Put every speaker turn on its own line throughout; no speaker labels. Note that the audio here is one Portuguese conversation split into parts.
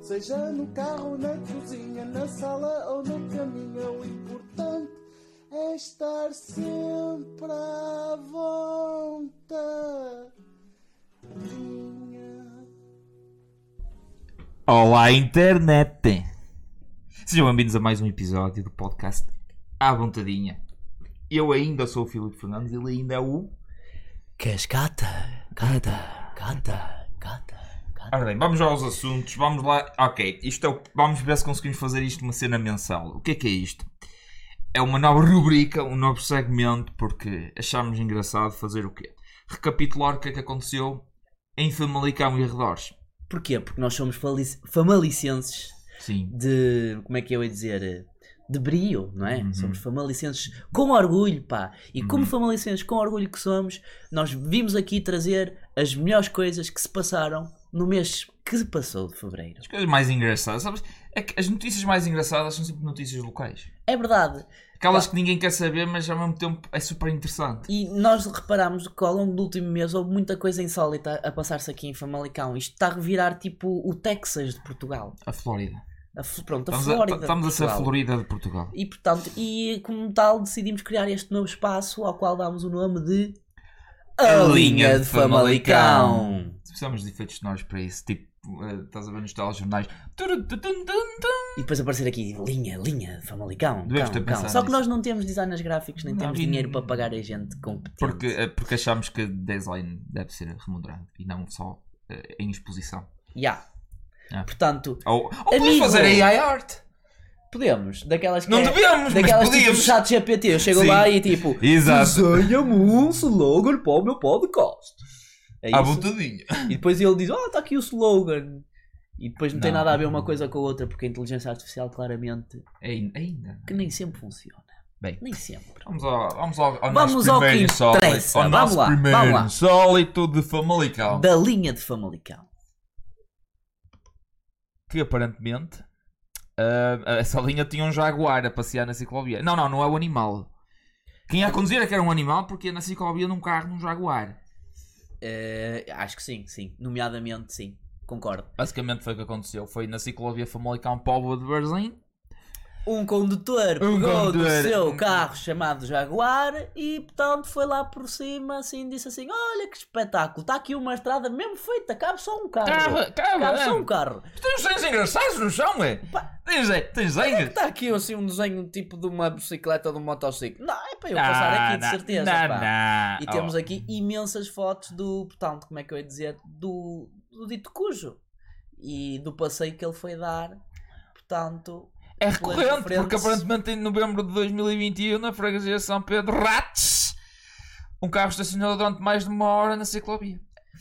Seja no carro, na cozinha, na sala ou no caminho, o importante é estar sempre à vontade.
Olá, internet! Sejam bem-vindos a mais um episódio do podcast À Vontadinha. Eu ainda sou o Filipe Fernandes e ele ainda é o.
Queres gata? Gata, gata,
Ora bem, vamos aos assuntos, vamos lá. Ok, isto é o... vamos ver se conseguimos fazer isto uma cena mensal. O que é que é isto? É uma nova rubrica, um novo segmento, porque achámos engraçado fazer o quê? Recapitular o que é que aconteceu em Famalicão e arredores.
Porquê? Porque nós somos famalicenses
Sim.
de. Como é que eu ia dizer? De brio, não é?
Uhum.
Somos famalicenses com orgulho, pá. E como
Uhum.
famalicenses com orgulho que somos, nós vimos aqui trazer as melhores coisas que se passaram no mês que passou de fevereiro.
As coisas mais engraçadas, sabes? É que as notícias mais engraçadas são sempre notícias locais.
É verdade.
Aquelas
Pá.
que ninguém quer saber, mas ao mesmo tempo é super interessante.
E nós reparámos que ao longo do último mês houve muita coisa insólita a passar-se aqui em Famalicão. Isto está a revirar tipo o Texas de Portugal.
A Flórida.
A, pronto, a
Estamos, a,
Flórida.
estamos a ser
Portugal.
Florida de Portugal.
E portanto, e como tal decidimos criar este novo espaço ao qual damos o nome de
A
A
Linha
Linha
de
de Famalicão.
Precisamos de efeitos sonoros para isso. Tipo, eh, estás a ver nos telejornais.
E depois aparecer aqui linha, linha Famalicão.
Devemos
Cão,
ter
cão. Só que
nisso.
nós não temos designers gráficos, nem
Não,
temos
e-
dinheiro para pagar a gente competente.
Porque, eh, porque achamos que design deve ser remunerado e não só eh, em exposição.
Ya.
Ah.
Portanto,
Ou, ou podemos fazer AI art.
podemos. Daquelas que
Não
é-
devemos, mas
Daquelas tipo
podíamos.
do chat GPT. Eu chego
Sim.
lá e tipo,
Exato.
desenha-me um slogan para o meu podcast. É
À
isso?
vontadinha.
E depois ele diz: Oh, está aqui o slogan. E depois não, tem
Não.
nada a ver uma coisa com a outra, porque a inteligência artificial, claramente,
Ainda. ainda.
que nem sempre funciona.
Bem.
Nem sempre.
Vamos ao, vamos ao, ao
Vamos
nosso
ao
primeiro insólito. Ao
Vamos lá,
primeiro
vamos lá.
insólito de Famalicão.
Da linha de Famalicão.
que aparentemente ah, essa linha tinha um jaguar a passear na ciclovia. Não, não, não é o animal. Quem ia conduzir é que era um animal porque na ciclovia num carro num jaguar.
Eh, acho que sim, sim. Nomeadamente, sim. Concordo.
Basicamente foi o que aconteceu. Foi na ciclovia Famalicão Póvoa de Berlim.
Um condutor
Um
pegou do
condutor.
seu carro chamado Jaguar e, portanto, foi lá por cima assim disse assim: Olha que espetáculo, está aqui uma estrada mesmo feita, cabe só um carro.
Cabe, cabe,
Cabe só
é.
um carro.
Tem uns desenhos engraçados no chão, é? Tens, é, tens desenhos?
Está aqui assim um desenho tipo de uma bicicleta ou de um motociclo. Não, é para eu
Ah,
passar aqui de
não,
certeza.
não,
pá.
não.
E temos
Oh.
aqui imensas fotos do, portanto, como é que eu ia dizer, do, do dito cujo e do passeio que ele foi dar. Portanto,
É recorrente, porque aparentemente em novembro de 2021, na freguesia de São Pedro Rates, um carro estacionou durante mais de uma hora na ciclovia.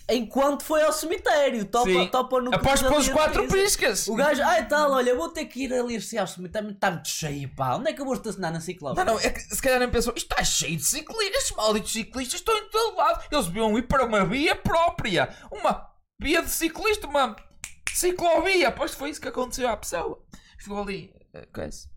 enquanto foi ao cemitério, topa,
Sim.
topa no
Após pelos
diz
quatro piscas.
O gajo, ai tal, olha, vou ter que ir ali assim ao cemitério, está muito cheio, pá. Onde é que eu vou estacionar na ciclovia?
Não, não, é que se calhar nem pensou, isto está cheio de ciclistas, estes malditos ciclistas estão em todo lado. Eles deviam ir para uma via própria. Uma via de ciclista, uma ciclovia. Pois foi isso que aconteceu à pessoa. Ficou ali. Eh, coisa.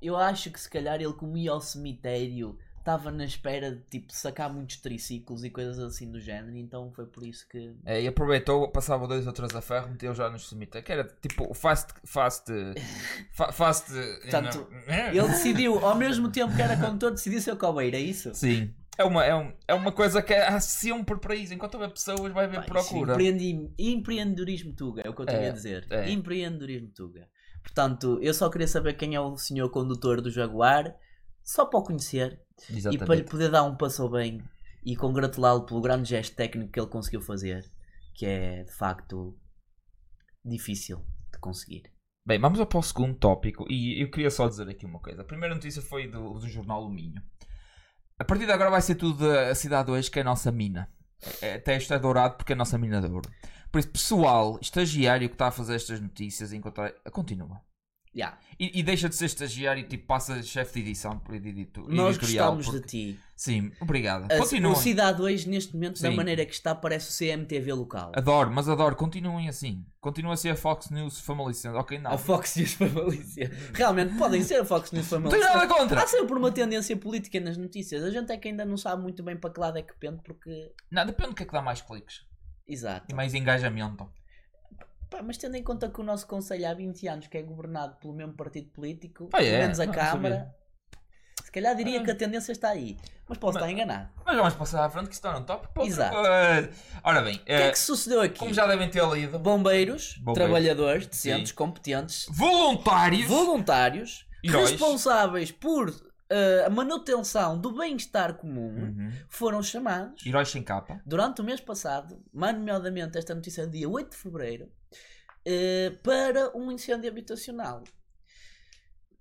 Eu acho que se calhar ele como ia ao cemitério estava na espera de tipo sacar muitos triciclos e coisas assim do género, então foi por isso que.
É, e aproveitou, passava dois ou três a ferro, meteu já nos cemitérios. Que era tipo fast. Fast. fa- fast.
Portanto,
não-
Ele decidiu, ao mesmo tempo que era condutor, decidiu ser cobeiro, é isso?
Sim. É uma, é, um, é uma coisa que há sempre para isso. Enquanto houver pessoas, vai haver procura.
empreendi- Empreendedorismo Tuga, é o que eu tenho
É,
a dizer.
é.
Empreendedorismo Tuga. Portanto, eu só queria saber quem é o senhor condutor do Jaguar, só para o conhecer e para lhe
Exatamente.
poder dar um passo bem e congratulá-lo pelo grande gesto técnico que ele conseguiu fazer, que é de facto difícil de conseguir.
Bem, vamos para o segundo tópico e eu queria só dizer aqui uma coisa. A primeira notícia foi do, do jornal O Minho. A partir de agora vai ser tudo da cidade hoje que é a nossa mina. É- Até isto é dourado porque é a nossa mina de ouro. Por isso, pessoal, estagiário que está a fazer estas notícias, encontrar... continua.
Yeah.
E, e deixa de ser estagiário e tipo, passa chefe de edição por edito,
Nós
editorial.
gostamos
porque-
de ti.
Sim, obrigado.
A,
Continuem.
o Cidade hoje, neste momento, da
Sim.
maneira que está, parece o CMTV local.
Adoro, mas adoro. Continuem assim. Continua a ser a Fox News Family Ok, não.
A Fox News Malícia. Realmente, podem ser a Fox News
Não tenho
Malícia.
nada contra.
Há sempre uma tendência política nas notícias. A gente é que ainda não sabe muito bem para que lado é que pende, porque.
Não, depende do que é que dá mais cliques
Exato.
e mais engajamento.
Pá, mas tendo em conta que o nosso Conselho há 20 anos que é governado pelo mesmo partido político,
Ah,
pelo
é?
menos a
Não, não
Câmara, se calhar diria
Ah.
que a tendência está aí. Mas posso
Mas-
estar enganado.
Mas vamos passar à frente que está no top. Pô,
Exato.
eh, Ora bem,
O que
eh,
é que sucedeu aqui?
como já devem ter lido,
Bombeiros,
Bombeiros.
trabalhadores, decentes,
Sim.
competentes,
voluntários.
voluntários,
Heróis.
responsáveis por eh, a manutenção do bem-estar comum,
Uhum.
foram chamados
Heróis sem capa.
durante o mês passado, mais nomeadamente esta notícia dia 8 de fevereiro, eh, para um incêndio habitacional.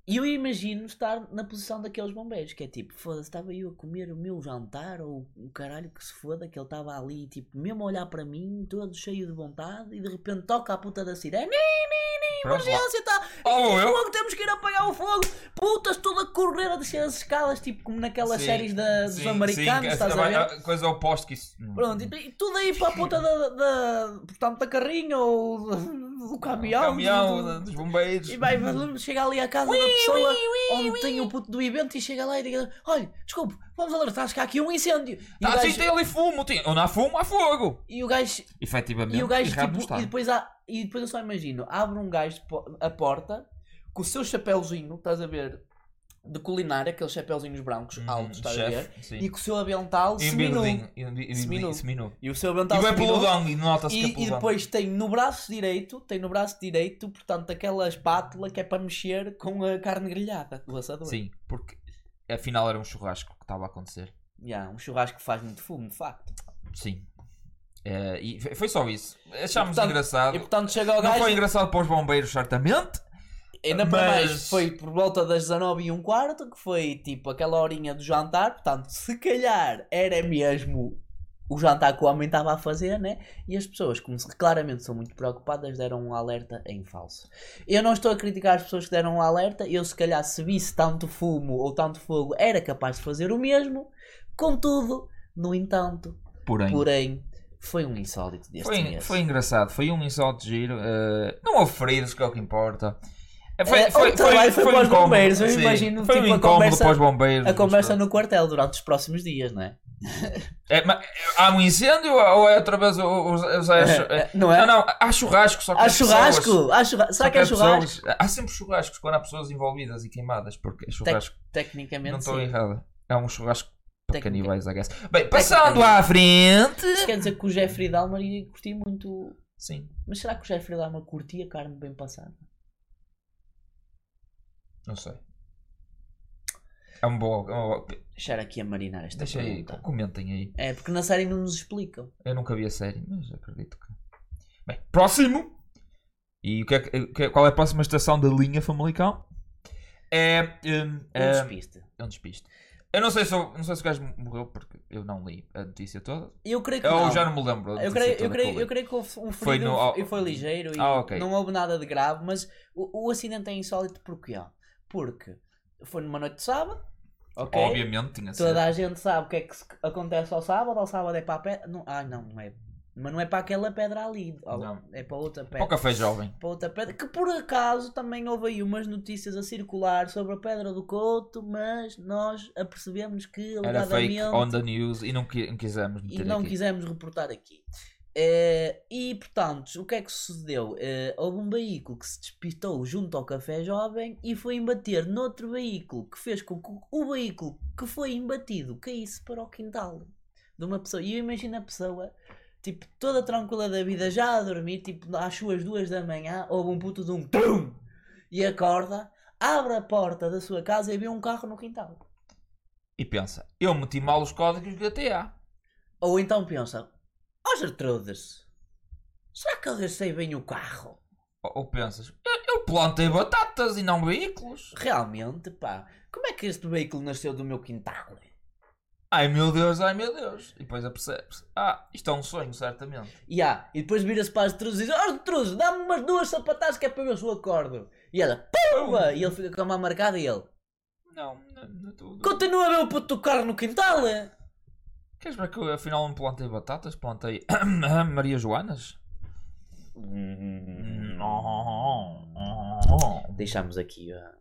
E eu imagino estar na posição daqueles bombeiros, que é tipo, foda-se, estava eu a comer o meu jantar, ou o caralho que se foda, que ele estava ali, tipo, mesmo a olhar para mim, todo cheio de vontade, e de repente toca a puta da sirene, emergência, tá,
Oh, eu.
fogo, temos que ir apagar o fogo, putas, tudo a correr a descer as escadas, tipo como naquelas
Sim,
séries da- dos
sim,
americanos,
sim,
estás a ver?
a coisa oposta que isso.
Pronto, e, e tudo aí para a puta da, da, portanto, da carrinha ou do, do caminhão.
caminhão
do-
dos bombeiros.
e vai, chega ali à casa da pessoa onde tem o puto do evento e chega lá e diga: Olha, desculpe, vamos alertar, que há aqui um incêndio. E, gajo,
tem ali fumo. Tem... Onde há fumo, há fogo.
e o gajo,
Efetivamente.
e o gajo tipo, e depois, há, e depois eu só imagino: abre um gajo a porta com o seu chapéuzinho, estás a ver, de culinária, aqueles chapéuzinhos brancos
Uhum,
altos, estás a ver,
sim.
e com o seu avental
E
seminu.
E e
Seminu.
seminu.
E o seu
E
avental
vai
seminu.
e nota-se que é
E, e depois tem no braço direito, tem no braço direito, portanto, aquela espátula que é para mexer com a carne grelhada do assador.
Sim, porque afinal era um churrasco que estava a acontecer.
Yeah, um churrasco que faz muito fumo, de facto.
Sim. Eh, e foi- só isso. Achámos
portanto-
engraçado.
E portanto chega ao
Não
gajo,
foi engraçado para os bombeiros, certamente.
Ainda para
mas-
mais, foi por volta das 19 e um quarto, que foi tipo aquela horinha do jantar, portanto, se calhar era mesmo o jantar que o homem estava a fazer, né? E as pessoas, como se- claramente são muito preocupadas, deram um alerta em falso. Eu não estou a criticar as pessoas que deram um alerta, eu se calhar se visse tanto fumo ou tanto fogo era capaz de fazer o mesmo, contudo, no entanto,
Porém,
porém, foi um insólito deste
foi,
mês.
foi engraçado. Foi um insólito giro. eh, não houve feridos, que é o que importa. Eh,
É, o trabalho foi para os
incómodo,
bombeiros, eu imagino,
Foi
tipo,
um
a conversa-
para os bombeiros.
A conversa no quartel durante os próximos dias, não é?
É, mas, há um incêndio ou é outra vez os, os,
É, não é?
Não, não, há churrasco, só que
Há
as pessoas-
churrasco? Há churra-
só
Será que é churrasco?
pessoas- há sempre churrascos quando há pessoas envolvidas e queimadas, porque é churrasco. não
Tecnicamente,
estou
sim.
errado. É um churrasco para canibais, I guess. Bem, passando à frente.
Isso quer dizer que o Jeffrey Dahmer iria curtir muito.
Sim,
Mas será que o Jeffrey Dahmer curtia carne bem passada?
Não sei. É um bom. é
Deixar aqui a marinar esta
Deixa aí,
pergunta.
comentem aí.
É, porque na série não nos explicam.
Eu nunca vi a série, mas acredito que. Bem, próximo! E o que é é- qual é a próxima estação da linha Famalicão? É. hum,
Um
é,
despiste.
é um despiste. Eu não sei, se, não sei se o gajo morreu porque eu não li a notícia toda.
Eu creio que
Eu
não.
já não me lembro.
Eu creio, eu, creio,
que
eu creio que houve um
Foi
ferido
no-
e foi ligeiro e
Ah, ok.
não houve nada de grave, mas o, o acidente é insólito porquê? Porque foi numa noite de sábado, ok?
Obviamente tinha sido.
Toda a gente sabe o que é que acontece ao sábado, ao sábado é para a pedra. Não, ah, não, não é. Mas não é para aquela pedra ali.
Não.
É para outra
Para o
pedra.
café jovem.
Para outra pedra. Que por acaso também houve aí umas notícias a circular sobre a pedra do Couto, mas nós apercebemos que
Era fake
alegadamente
on the news e não, qui- não quisemos
e
meter
não
aqui.
quisemos reportar aqui. Eh, e portanto, o que é que sucedeu? Eh, houve um veículo que se despistou junto ao Café Jovem e foi embater noutro veículo que fez com que o veículo que foi embatido caísse para o quintal de uma pessoa. E eu imagino a pessoa, tipo, toda tranquila da vida, já a dormir, tipo, às suas duas da manhã, houve um puto de um TUM e acorda, abre a porta da sua casa e vê um carro no quintal.
E pensa, eu meti mal os códigos GTA.
Ou então pensa, ó Gertrudes, será que eu deixei bem o carro?
Ou, pensas, eu, plantei batatas e não veículos.
Realmente, pá, como é que este veículo nasceu do meu quintal?
Ai meu Deus, ai meu Deus. E depois apercebes, ah, isto é um sonho, certamente.
E, ah, e depois vira-se para a Gertrudes e diz, ó Gertrudes, dá-me umas duas sapatadas que é para ver se eu acordo. E ela, pumba! E ele fica com a mão marcada e ele,
Não, não, não tudo.
continua a ver o puto do carro no quintal? é?"
Queres ver que eu afinal não plantei batatas? Plantei Maria Joanas?
Deixamos aqui a...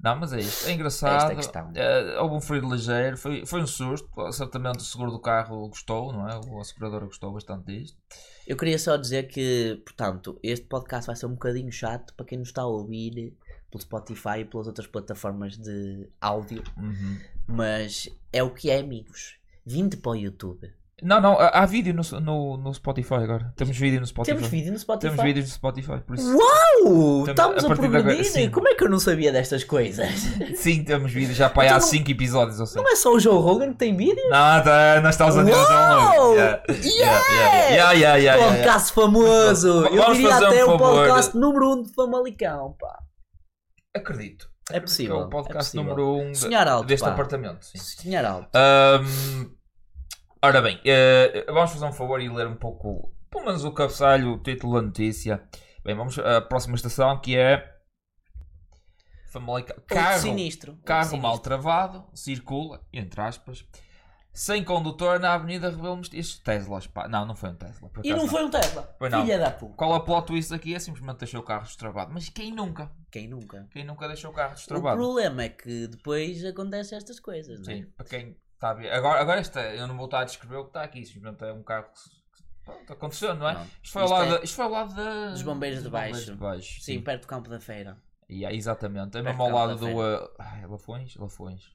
Não, mas é isto. É engraçado.
Esta é questão.
Eh, houve um frio ligeiro. Foi, foi um susto. Certamente o seguro do carro gostou, não é? O segurador gostou bastante disto.
Eu queria só dizer que, portanto, este podcast vai ser um bocadinho chato para quem nos está a ouvir pelo Spotify e pelas outras plataformas de áudio,
Uhum.
mas é o que é, amigos. Vinde para o YouTube.
Não, não. Há há vídeo no, no, no Spotify agora. Temos vídeo no Spotify.
Temos vídeo no Spotify.
Temos vídeos no Spotify. Por isso.
Uau!
Temos-
Estamos
a
a, progredir.
sim.
Como é que eu não sabia destas coisas?
Sim, temos vídeo já para há
Então não-
5 episódios ou seja.
Não é só o Joe Rogan que tem vídeo?
Nada, nós estamos a ter.
Uau!
Yeah, yeah, yeah, yeah, yeah, yeah, yeah.
podcast famoso! Eu diria
um
até o podcast número 1 um de Famalicão, pá.
Acredito.
É possível,
Que é o podcast
é possível.
número 1 um de-
Sonhar alto,
deste
pá.
apartamento. Sim.
Sonhar alto.
Ahm, ora bem, eh, vamos fazer um favor e ler um pouco, pelo menos o cabeçalho, o título da notícia. Bem, vamos à próxima estação que é. Famalicão.
Outro
Carro,
sinistro.
carro
sinistro.
mal travado, circula, entre aspas, sem condutor na Avenida Rebelo. Estes Teslas, pá. Não, não foi um Tesla.
E
acaso
não foi um Tesla.
Foi não.
Filha da puta.
Qual é o plot twist aqui? É simplesmente deixou o carro destravado. Mas quem nunca?
Quem nunca?
Quem nunca deixou o carro
O
destravado?
problema é que depois acontecem estas coisas, não é?
Sim, para quem está a ver. Agora, agora esta, eu não vou estar a descrever o que está aqui, simplesmente é um carro que pronto, aconteceu, não é?
Pronto.
Isto foi, ao
Isto
lado,
é-
da- isto foi ao lado da-
Dos bombeiros de baixo.
de baixo.
Sim, perto do campo da feira.
E é, exatamente, é mesmo ao
do
lado do. uh, ai, Lafões? Lafões.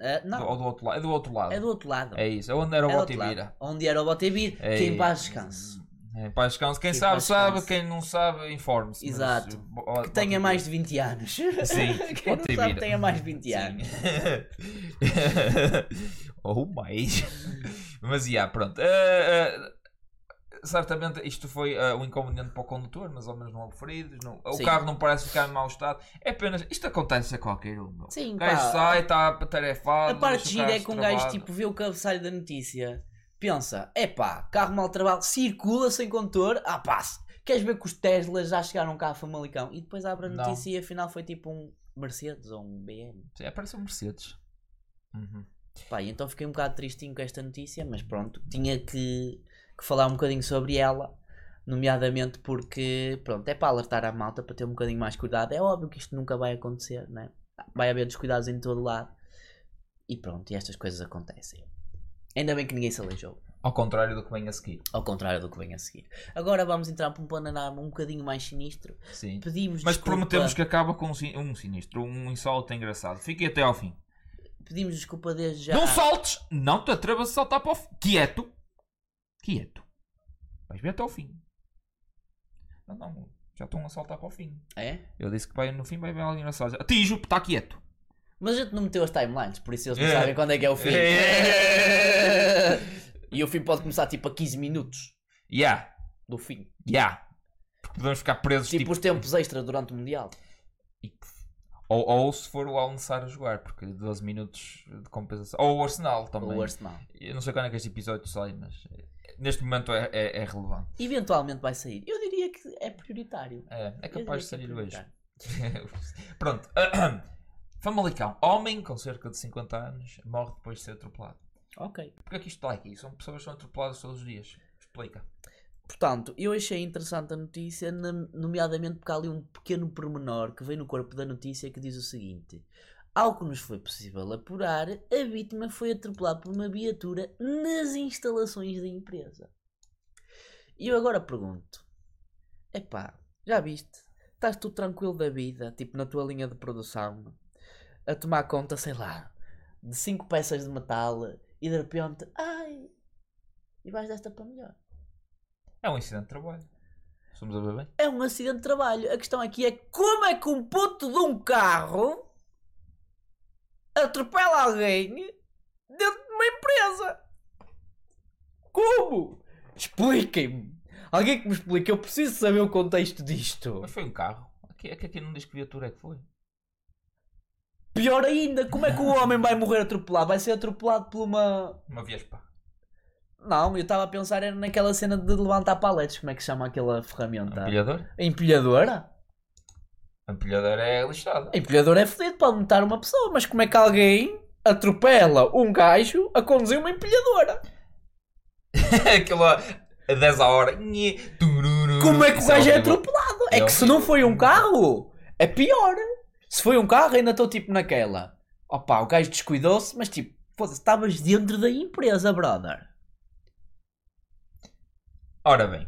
Ah, não,
ou do outro lado. É do outro lado.
é do outro lado.
É isso, é onde era o
É
Botibira.
Onde era o Botebir,
É
que em paz descanse.
É, paz descanse. Quem
Que
sabe, sabe. Quem não sabe, informe-se. mas,
Exato.
bo-
Que
Botibira.
tenha mais de 20 anos.
Sim,
Quem não
Botibira.
sabe tenha mais de 20
Sim.
anos.
Ou mais. Mas, yeah, pronto. Eh, eh, certamente isto foi eh, um inconveniente para o condutor, mas ao menos não houve feridos. Não, o
Sim.
carro não parece ficar em mau estado. É apenas. Isto acontece a qualquer um. meu.
Sim,
O gajo
pá.
sai, está atarefado.
A parte gira é que um gajo tipo vê o cabeçalho da notícia, pensa, epá, carro mal trabalho, circula sem condutor, ah pá, queres ver que os Teslas já chegaram cá a Famalicão? E depois abre a
Não.
notícia e afinal foi tipo um Mercedes ou um BM.
Sim, é, parece um Mercedes. Uhum.
Pá, então fiquei um bocado tristinho com esta notícia, mas pronto, tinha que, que falar um bocadinho sobre ela, nomeadamente porque, pronto, é para alertar a malta para ter um bocadinho mais cuidado. É óbvio que isto nunca vai acontecer, né? Vai haver descuidados em todo lado. E pronto, e estas coisas acontecem. Ainda bem que ninguém se aleijou.
Ao contrário do que vem a seguir.
Ao contrário do que vem a seguir. Agora vamos entrar para um panorama um bocadinho mais sinistro.
Sim.
Pedimos
Mas
desculpa,
prometemos que acaba com um, sin- sinistro, um insólito engraçado. Fiquem até ao fim.
pedimos desculpa desde já.
Não saltes! Não te atrevas a saltar para o fim. Quieto! Quieto. Vais ver até ao fim. Não, não. Já estão a saltar para o fim.
É?
Eu disse que vai, no fim vai ver algo engraçado. Atijo, está quieto.
Mas a gente não meteu as timelines, por isso eles não
É.
sabem quando é que é o fim.
É.
e o fim pode começar tipo a 15 minutos
Yeah,
do fim.
yeah. Porque podemos ficar presos
Tipo,
tipo.
os tempos extra durante o Mundial.
Ou, ou se for o Al-Nassr a jogar, porque 12 minutos de compensação. Ou o Arsenal também.
Ou o Arsenal.
Eu não sei quando é que este episódio sai, mas eh, neste momento é, é, é relevante.
Eventualmente vai sair. Eu diria que é prioritário.
É, é capaz de
é
sair hoje. Pronto. Famalicão. Homem com cerca de 50 anos morre depois de ser atropelado.
Ok.
Porque é que isto está aqui? São pessoas que são atropeladas todos os dias. Explica.
Portanto, eu achei interessante a notícia, nomeadamente porque há ali um pequeno pormenor que vem no corpo da notícia que diz o seguinte: Ao que nos foi possível apurar, a vítima foi atropelada por uma viatura nas instalações da empresa. E eu agora pergunto: Epá, já viste? Estás tu tranquilo da vida, tipo na tua linha de produção, a tomar conta, sei lá, de cinco peças de metal e de repente, ai, e vais desta para melhor.
É um incidente de trabalho. Estamos a ver bem?
é um acidente de trabalho. A questão aqui é como é que um puto de um carro atropela alguém dentro de uma empresa? Como? Expliquem-me. Alguém que me explique. Eu preciso saber o contexto disto.
Mas foi um carro. Aqui, é que aqui não diz que viatura é que foi.
Pior ainda, como é que o homem vai morrer atropelado? Vai ser atropelado por uma.
Uma Vespa.
Não, eu estava a pensar era naquela cena de levantar paletes. Como é que se chama aquela ferramenta?
Empilhador?
A empilhadora?
A empilhadora é lixada.
A empilhadora é fedido, pode matar uma pessoa, mas como é que alguém atropela um gajo a conduzir uma empilhadora?
Aquilo a a 10 a hora.
Como é que o
Isso
gajo é atropelado? É
É
que se não foi um carro, é pior. Se foi um carro, ainda estou tipo naquela. Opa, o gajo descuidou-se, mas tipo, foda-se, estavas dentro da empresa, brother.
Ora bem,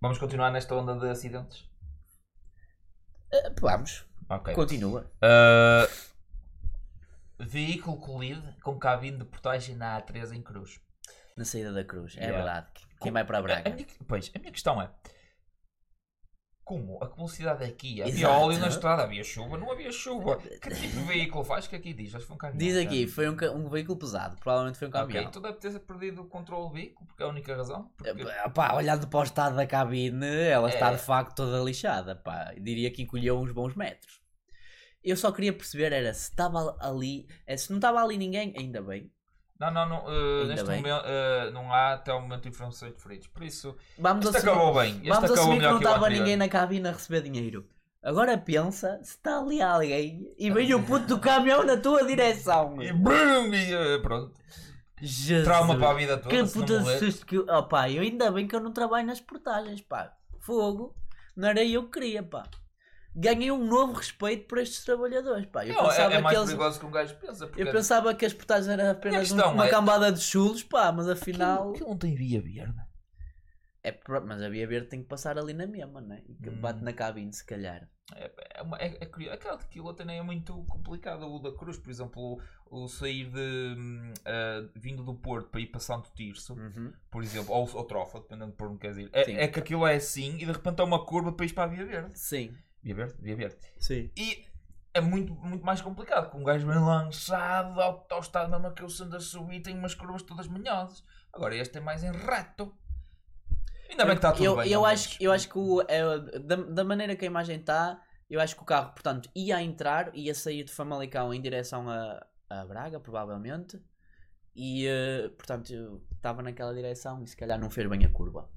vamos continuar nesta onda de acidentes?
Eh, vamos,
Ok.
continua.
Uh, veículo colido com cabine de portagem na A3 em Cruz.
Na saída da cruz, é
Yeah.
verdade. Quem vai para
A, a
Braga?
minha, pois, a minha questão é: como a velocidade aqui havia
Exato.
óleo na estrada, havia chuva, não havia chuva. Que tipo de veículo faz que aqui diz? Acho que foi um caminhão.
Diz aqui, foi um, um veículo pesado, provavelmente foi um
Ok,
caminhão.
tu deve ter perdido o controle do veículo, porque é a única razão. Porque...
Eh, Pá, olhando para o estado da cabine, ela está
É.
de facto toda lixada. Pá. Diria que encolheu uns bons metros. Eu só queria perceber era se estava ali, eh, se não estava ali ninguém, ainda bem.
Não, não, não uh, neste
bem.
momento uh, não há até o momento informações de feridos. Por isso,
Vamos
este
assumir,
acabou bem. Este
vamos
acabou
assumir que não estava ninguém na cabine a receber dinheiro. Agora pensa se está ali alguém e vem o puto do caminhão na tua direção.
E brum, e, uh, pronto.
Jesus.
Trauma para a vida toda.
Que puta susto que. Oh, pá, eu ainda bem que eu não trabalho nas portagens, pá. Fogo. Não era eu que queria, pá. Ganhei um novo respeito por estes trabalhadores, pá. Eu
Não,
pensava
é, é mais
que eles...
perigoso que um gajo pensa. Porque
Eu pensava que as portagens eram apenas
questão
uma
é-
cambada de chulos, pá, mas afinal...
Aquilo não tem via verde.
É, mas a Via Verde tem que passar ali na mesma, né? E que
Hum.
bate na cabine, se calhar.
É, é, uma, é, é curioso. Aquela nem é muito complicado. O da Cruz, por exemplo, o, o sair de ah, vindo do Porto para ir para Santo Tirso,
Uhum.
por exemplo, ou, ou Trofa, dependendo por onde queres ir. É, é que aquilo é assim e de repente é uma curva para ir para a Via Verde.
Sim,
Via Verde? Via Verde.
sim.
E é muito, muito mais complicado, com um gajo bem lançado, ao, mesmo que eu sendo a subir, tem umas curvas todas manhosas. Agora este é mais em reto. Ainda bem que está tudo
eu,
bem.
eu, acho,
menos.
eu acho que o, é, da, da maneira que a imagem está, eu acho que o carro, portanto, ia entrar, ia sair de Famalicão em direção a, a Braga, provavelmente. E, eh, portanto, estava naquela direção e se calhar não fez bem a curva.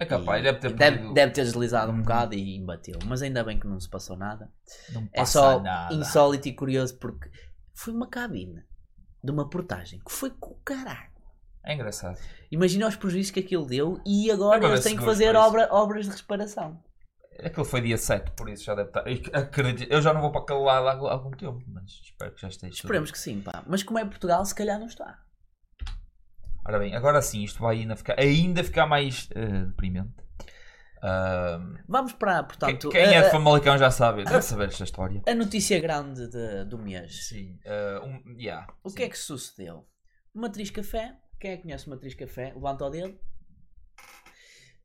É capaz, deve ter
deve, deve ter deslizado um
Uhum.
bocado e bateu. Mas ainda bem que não se passou nada.
Não
É só
nada.
insólito e curioso porque foi uma cabine de uma portagem que foi com o caralho.
É engraçado.
Imagina os prejuízos que aquilo deu e agora
Agora
eles têm que fazer obra- obras de reparação.
Aquilo foi dia 7, por isso já deve estar. Eu acredito- Eu já não vou para aquele lado há algum- tempo, mas espero que já esteja. tudo
Esperemos que sim, pá. Mas como é Portugal, se calhar não está.
Ora bem, agora sim, isto vai ainda ficar, ainda ficar mais eh, deprimente. Ahm,
Vamos para, portanto,
quem é de
a,
Famalicão já sabe, deve saber esta história.
a notícia grande de- do mês.
Sim, eh, um, yeah,
O
sim.
que é que sucedeu? Matriz Café. Quem é que conhece Matriz Café? Levanta o dedo.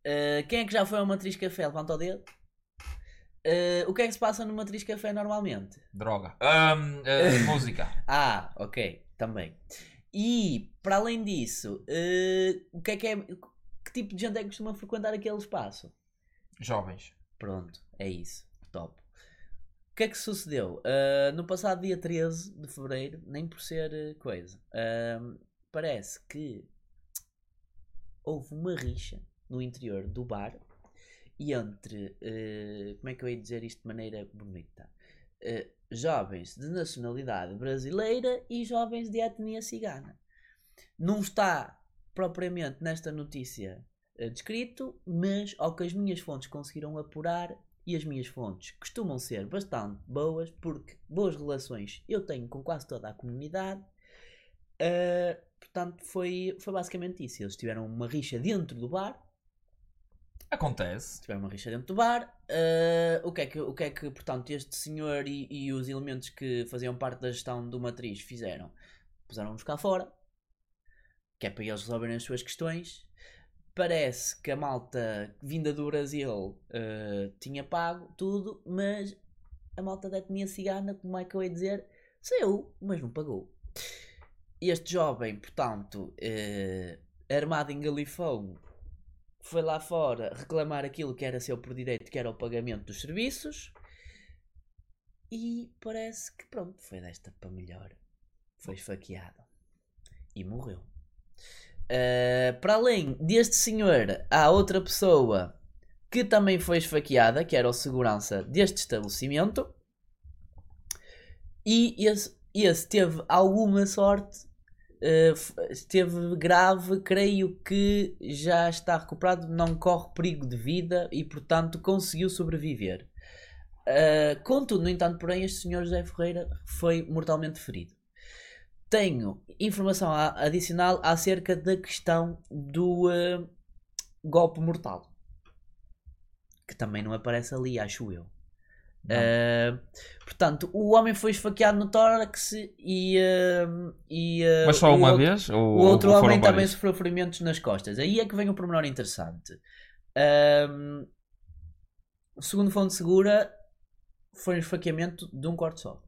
Uh, quem é que já foi ao Matriz Café? Levanta o dedo. Uh, o que é que se passa no Matriz Café normalmente?
Droga. Ahm, eh, música.
Ah, ok, também. E, para além disso, uh, o que é que é. Que tipo de gente é que costuma frequentar aquele espaço?
Jovens.
Pronto, é isso. Top. O que é que sucedeu? Uh, no passado dia 13 de fevereiro, nem por ser uh, coisa, uh, parece que houve uma rixa no interior do bar e entre, como é que eu ia dizer isto de maneira bonita? Uh, jovens de nacionalidade brasileira e jovens de etnia cigana. Não está propriamente nesta notícia eh, descrito, mas ao que as minhas fontes conseguiram apurar, e as minhas fontes costumam ser bastante boas, porque boas relações eu tenho com quase toda a comunidade. eh, portanto, foi, foi basicamente isso. Eles tiveram uma rixa dentro do bar.
Acontece.
Tiveram uma rixa dentro do bar. eh, o, que é que, o que é que, portanto, este senhor e, e os elementos que faziam parte da gestão do Matriz fizeram? Puseram-nos cá fora, que é para eles resolverem as suas questões. Parece que a malta vinda do Brasil eh, tinha pago tudo, mas a malta da etnia cigana, como é que eu ia dizer, saiu, mas não pagou. Este jovem, portanto, eh, armado em galifão, foi lá fora reclamar aquilo que era seu por direito, que era o pagamento dos serviços. E parece que pronto, foi desta para melhor. Foi esfaqueado. E morreu. Uh, para além deste senhor, há outra pessoa que também foi esfaqueada, que era o segurança deste estabelecimento. E esse, esse teve alguma sorte Esteve grave, creio que já está recuperado, não corre perigo de vida e, portanto, conseguiu sobreviver. Uh, contudo, no entanto, porém, este senhor José Ferreira foi mortalmente ferido. Tenho informação adicional acerca da questão do uh, golpe mortal. Que também não aparece ali, acho eu. Uh, portanto, o homem foi esfaqueado no tórax e. uh, e uh,
Mas só
o
uma
outro-
vez? Ou,
o outro
ou
homem também
várias?
sofreu ferimentos nas costas. Aí é que vem o pormenor interessante. Ahm, segundo fonte segura, foi um esfaqueamento de um corte só.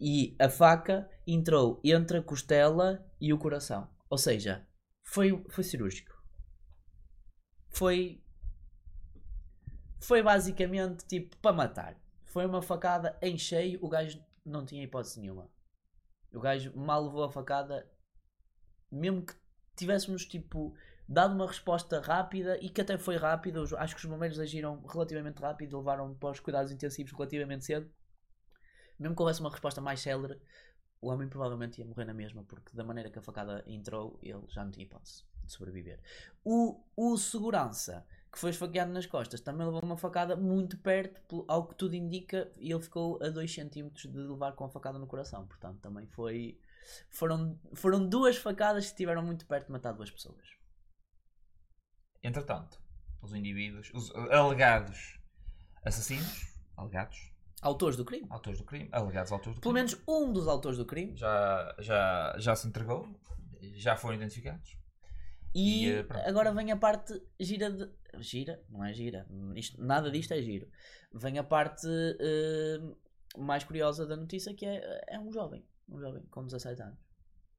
E a faca entrou entre a costela e o coração. Ou seja, foi, foi cirúrgico. Foi. Foi basicamente tipo para matar. Foi uma facada em cheio. O gajo não tinha hipótese nenhuma. O gajo mal levou a facada. Mesmo que tivéssemos tipo dado uma resposta rápida e que até foi rápida, acho que os bombeiros agiram relativamente rápido, levaram para os cuidados intensivos relativamente cedo. Mesmo que houvesse uma resposta mais célere, o homem provavelmente ia morrer na mesma, porque da maneira que a facada entrou, ele já não tinha hipótese de sobreviver. O, o segurança que foi esfaqueado nas costas também levou uma facada muito perto, pelo- ao que tudo indica, e ele ficou a 2 cm de levar com a facada no coração. Portanto, também foi. Foram, foram duas facadas que estiveram muito perto de matar duas pessoas.
Entretanto, os indivíduos, os alegados assassinos, alegados,
Autores do crime.
autores do crime, alegados autores do
Pelo
crime,
menos um dos autores do crime.
já, já, já se entregou, já foram identificados.
E,
E, eh,
agora vem a parte gira de. Gira? Não é gira. Isto- nada disto é giro. Vem a parte eh, mais curiosa da notícia que é, é um jovem. Um jovem com 17 anos.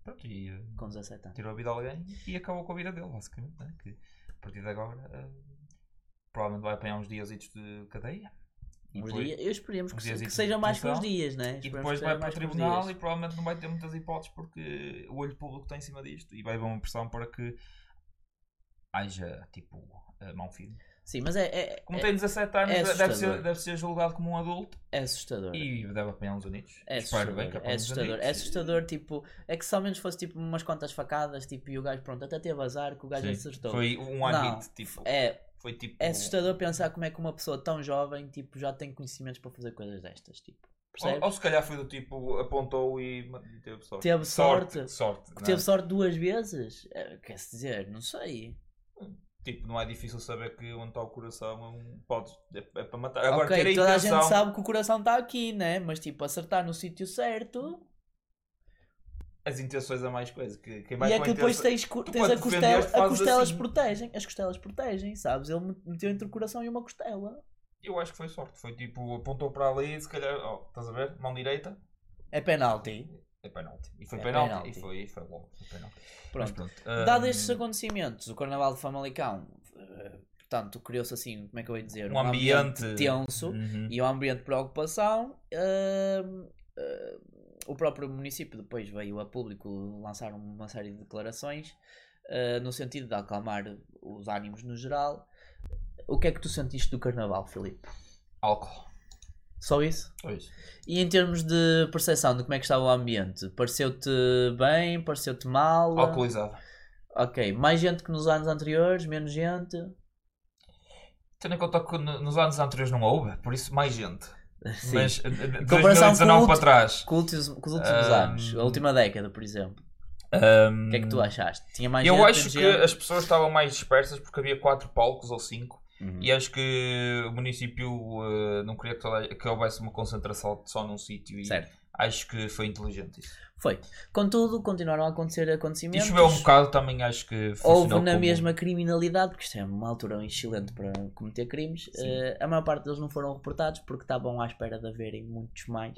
Pronto, e eh,
Com 17 anos.
tirou a vida a alguém e acabou com a vida dele, basicamente. Né? Que a partir de agora eh, provavelmente vai apanhar uns dias de cadeia. E
Uns
depois-
dias, eu esperemos que, se- que
de
seja mais que uns dias, né?
E depois vai para o tribunal e provavelmente não vai ter muitas hipóteses porque o olho público está em cima disto e vai haver uma pressão para que haja tipo a mão firme.
Sim, mas é, é,
Como
é,
tem 17 anos,
é
deve, ser, deve ser julgado como um adulto
é assustador.
e deve apanhar uns anitos.
É assustador,
bem
é assustador, é assustador, tipo, é que se ao menos fosse tipo umas quantas facadas, tipo, e o gajo, pronto, até teve azar que o gajo
Sim,
acertou.
Foi um one hit, tipo,
É,
foi tipo
é assustador pensar como é que uma pessoa tão jovem, tipo, já tem conhecimentos para fazer coisas destas, tipo,
ou, ou se calhar foi do tipo, apontou e, e teve sorte.
Teve sorte.
sorte não é?
teve sorte duas vezes? É, Quer-se dizer, não sei.
Tipo, não é difícil saber que onde está o coração é um- pode, é, é para matar. Agora, ter a
toda a
intenção,
gente sabe que o coração está aqui, né? Mas tipo, acertar no sítio certo.
as intenções é mais coisa. Que, quem vai
E é
a
que depois tens,
tu
tens a
te
costela. A costelas
assim.
protegem. As costelas protegem, sabes? Ele meteu entre o coração e uma costela.
Eu acho que foi sorte. Foi tipo, apontou para ali, se calhar, ó, estás a ver? Mão direita,
É penalti.
É penalti. E foi
É
penalti.
penalti.
E foi, foi logo. Foi penalti.
Pronto.
Mas pronto. hum,
Dado estes acontecimentos, o Carnaval de Famalicão, eh, portanto, criou-se assim, como é que eu ia dizer?
um ambiente,
tenso
Uhum.
e um ambiente de preocupação. hum, hum, o próprio município depois veio a público lançar uma série de declarações uh, no sentido de acalmar os ânimos no geral. O que é que tu sentiste do Carnaval, Filipe?
Álcool.
Só isso? E em termos de percepção de como é que estava o ambiente, pareceu-te bem? Pareceu-te mal?
Alcoolizado.
Ok, mais gente que nos anos anteriores, menos gente.
Tendo em conta que no- nos anos anteriores não houve, por isso mais gente.
Sim.
Mas eh, de
comparação com
2019
o
para trás.
Com, os últimos, com os últimos
Ahm,
anos, a última década, por exemplo.
hum,
O que é que tu achaste? Tinha mais
Eu
gente,
acho que
gente?
as pessoas estavam mais dispersas porque havia quatro palcos ou cinco
Uhum.
e acho que o município eh, não queria que, toda- que houvesse uma concentração só num sítio e
Certo.
acho que foi inteligente isso.
Foi. Contudo, continuaram a acontecer
E
acontecimentos.
choveu um bocado também acho que
Houve na
como-
mesma criminalidade, porque isto é uma altura excelente para cometer crimes. Eh, a maior parte deles não foram reportados porque estavam à espera de haverem muitos mais.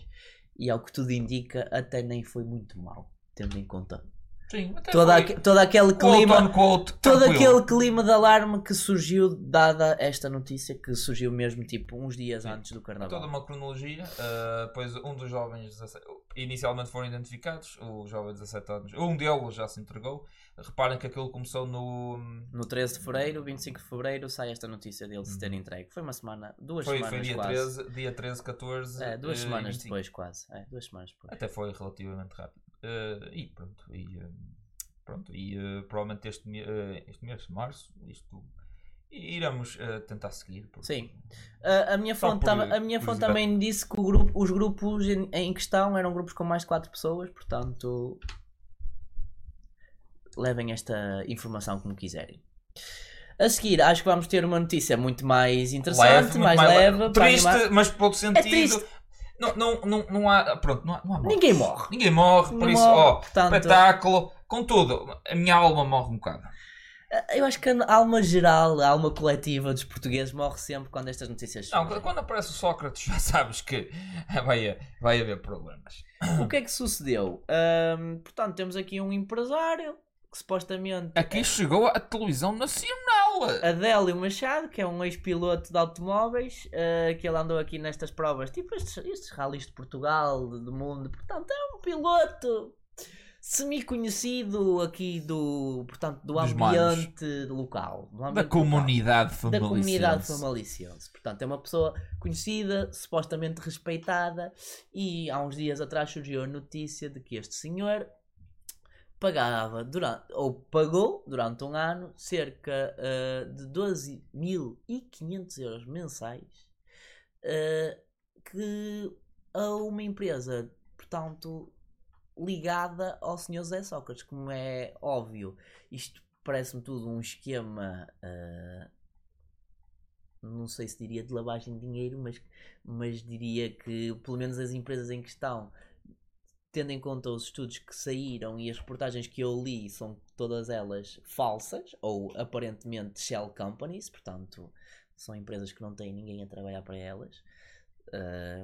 E ao que tudo indica, até nem foi muito mal, tendo em conta
Sim, até
todo,
foi
aque- todo aquele clima.
quote,
Todo aquele clima de alarme que surgiu, dada esta notícia, que surgiu mesmo tipo uns dias
Sim.
antes do carnaval.
Toda uma cronologia, eh, pois um dos jovens 17 inicialmente foram identificados, o jovem de 17 anos, um deles já se entregou. Reparem que aquilo começou no.
No 13 de fevereiro, 25 de fevereiro, sai esta notícia dele se ter entregue. Foi uma semana, duas
Uhum. Foi,
semanas
foi dia,
quase.
13, dia 13, 14.
É, duas
eh,
semanas
25.
depois, quase. É, duas semanas depois.
Até foi relativamente rápido. Eh, e pronto. E, eh, pronto, e eh, provavelmente este, eh, este mês, março, isto, iremos tentar seguir. porque-
Sim. A, minha fonte,
por
a minha fonte também disse que grupo, os grupos em, em questão eram grupos com mais de 4 pessoas, portanto. Levem esta informação como quiserem. A seguir, acho que vamos ter uma notícia muito mais interessante,
Leve, muito
mais, leve. para
Triste, mas por outro sentido.
triste.
Não, não, não, não há. Pronto, não há, não há morte.
Ninguém morre.
Ninguém morre, por isso,
morre,
ó,
portanto-
espetáculo. Contudo, a minha alma morre um bocado.
Eu acho que a alma geral, a alma coletiva dos portugueses morre sempre quando estas notícias
Não,
surgem.
quando aparece o Sócrates já sabes que vai, vai haver problemas.
O que é que sucedeu? Portanto, temos aqui um empresário que supostamente
Aqui chegou a televisão nacional.
Adélio Machado, que é um ex-piloto de automóveis, eh, que ele andou aqui nestas provas, tipo estes, estes rallies de Portugal, do mundo. Portanto, é um piloto semi-conhecido aqui do, portanto, do
Dos
ambiente local. do
Da
ambiente
comunidade
local, da comunidade
famalicense.
Portanto, é uma pessoa conhecida, supostamente respeitada, e há uns dias atrás surgiu a notícia de que este senhor pagava durante, ou pagou durante um ano cerca eh, de 12.500 euros mensais eh, que a uma empresa, portanto, ligada ao Sr. José Sócrates, como é óbvio. Isto parece-me tudo um esquema, eh, não sei se diria de lavagem de dinheiro, mas, mas diria que pelo menos as empresas em questão tendo em conta os estudos que saíram e as reportagens que eu li, são todas elas falsas ou aparentemente shell companies, portanto, são empresas que não têm ninguém a trabalhar para elas. Ah,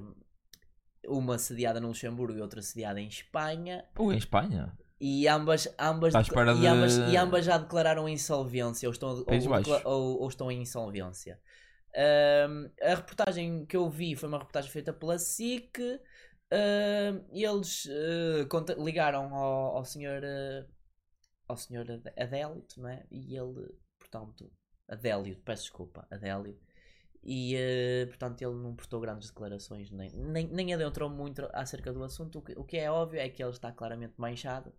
uma sediada no Luxemburgo e outra sediada em Espanha.
Pô, em Espanha.
E ambas, ambas,
à espera
e, ambas,
de-
e ambas já declararam insolvência ou estão, ou, ou, ou- ou estão em insolvência. Ahm, a reportagem que eu vi foi uma reportagem feita pela SIC. E eles conta- ligaram ao, ao senhor ah, ao senhor Ad- Adélio, não é? E ele, portanto, Adélio, peço desculpa, Adélio. E, portanto, ele não prestou grandes declarações, nem, nem, nem adentrou muito acerca do assunto. O que, o que é óbvio é que ele está claramente manchado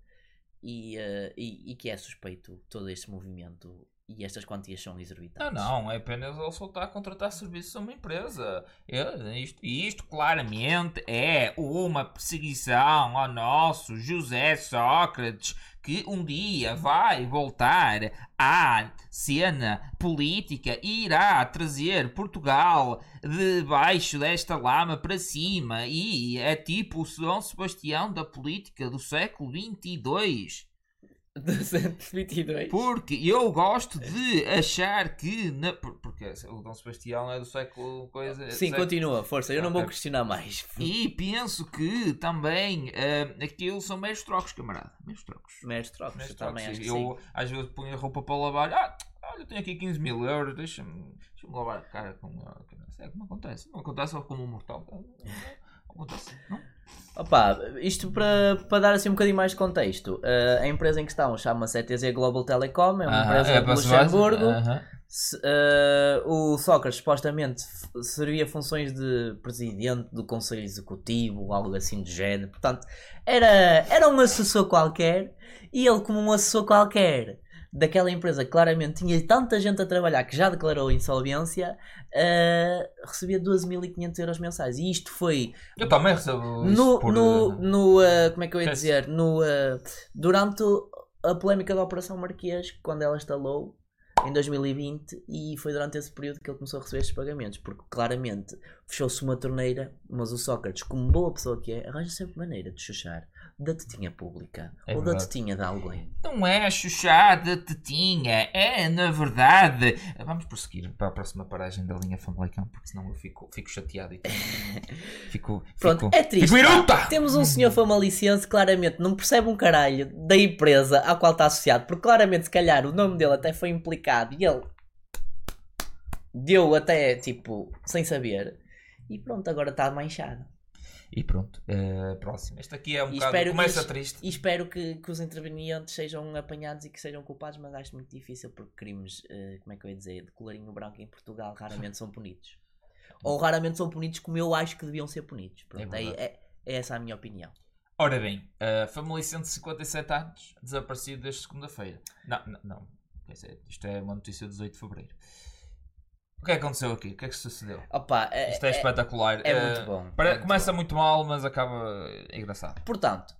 e, e, e que é suspeito todo este movimento e estas quantias são exorbitantes.
não, é apenas ele está a contratar serviços a uma empresa. É, isto, isto claramente é uma perseguição ao nosso José Sócrates, que um dia vai voltar à cena política e irá trazer Portugal debaixo desta lama para cima. E é tipo o São Sebastião da política do século 22.
222.
Porque eu gosto de achar que. Na, por- porque o Dom Sebastião é do século. Coisa,
Sim,
século-
continua, força, eu não vou questionar mais.
E penso que também ah, aquilo são meios trocos, camarada. Meios trocos.
Meros trocos,
Meios
eu também
trocos.
acho
eu às vezes ponho a roupa para lavar. Ah, olha, eu tenho aqui 15 mil euros, deixa-me deixa lavar a cara com. ah, que não sei, como acontece. Não acontece só como um mortal.
Opa, isto para, para dar assim um bocadinho mais de contexto. eh, a empresa em questão chama-se ETZ Global Telecom, é uma
Aham,
empresa
é
de Luxemburgo. Se- eh, o Sócrates supostamente servia funções de presidente do Conselho Executivo, algo assim do género. Portanto, era, era um assessor qualquer e ele, como um assessor qualquer daquela empresa que claramente tinha tanta gente a trabalhar que já declarou insolvência, eh, recebia 12.500 euros mensais. E isto foi
Eu também recebo
no,
por,
no,
ah,
no, uh, como é que eu ia dizer? No, uh, durante a polémica da Operação Marquês, quando ela instalou em 2020, e foi durante esse período que ele começou a receber estes pagamentos, porque claramente fechou-se uma torneira, mas o Sócrates, como boa pessoa que é, arranja sempre maneira de chuchar da tetinha pública
É
ou da
verdade.
tetinha de alguém.
Não é chuchada tetinha, é na verdade. Vamos prosseguir para a próxima paragem da linha Famalicão, porque senão eu fico, fico chateado e fico.
Pronto,
fico,
é triste.
Fico!
Temos um senhor famaliciense que claramente não percebe um caralho da empresa à qual está associado, porque claramente, se calhar, o nome dele até foi implicado e ele deu até tipo sem saber. E pronto, agora está manchado.
E pronto, eh, próximo. Este aqui é um
E
bocado.
que
Começa
os-
triste.
E espero que, que os intervenientes sejam apanhados e que sejam culpados, mas acho muito difícil porque crimes, eh, como é que eu ia dizer, de colorinho branco em Portugal raramente são punidos. Ou raramente são punidos como eu acho que deviam ser punidos. Pronto, é, é, é essa a minha opinião.
Ora bem, uh, família 157 anos, desaparecido desde segunda-feira. Não, não, não. Isto é uma notícia de 18 de fevereiro. O que é que aconteceu aqui? O que é que sucedeu?
Opa, é,
Isto é, espetacular.
é
Eh,
muito bom,
pare-
é muito
começa
bom.
muito mal, mas acaba engraçado.
Portanto,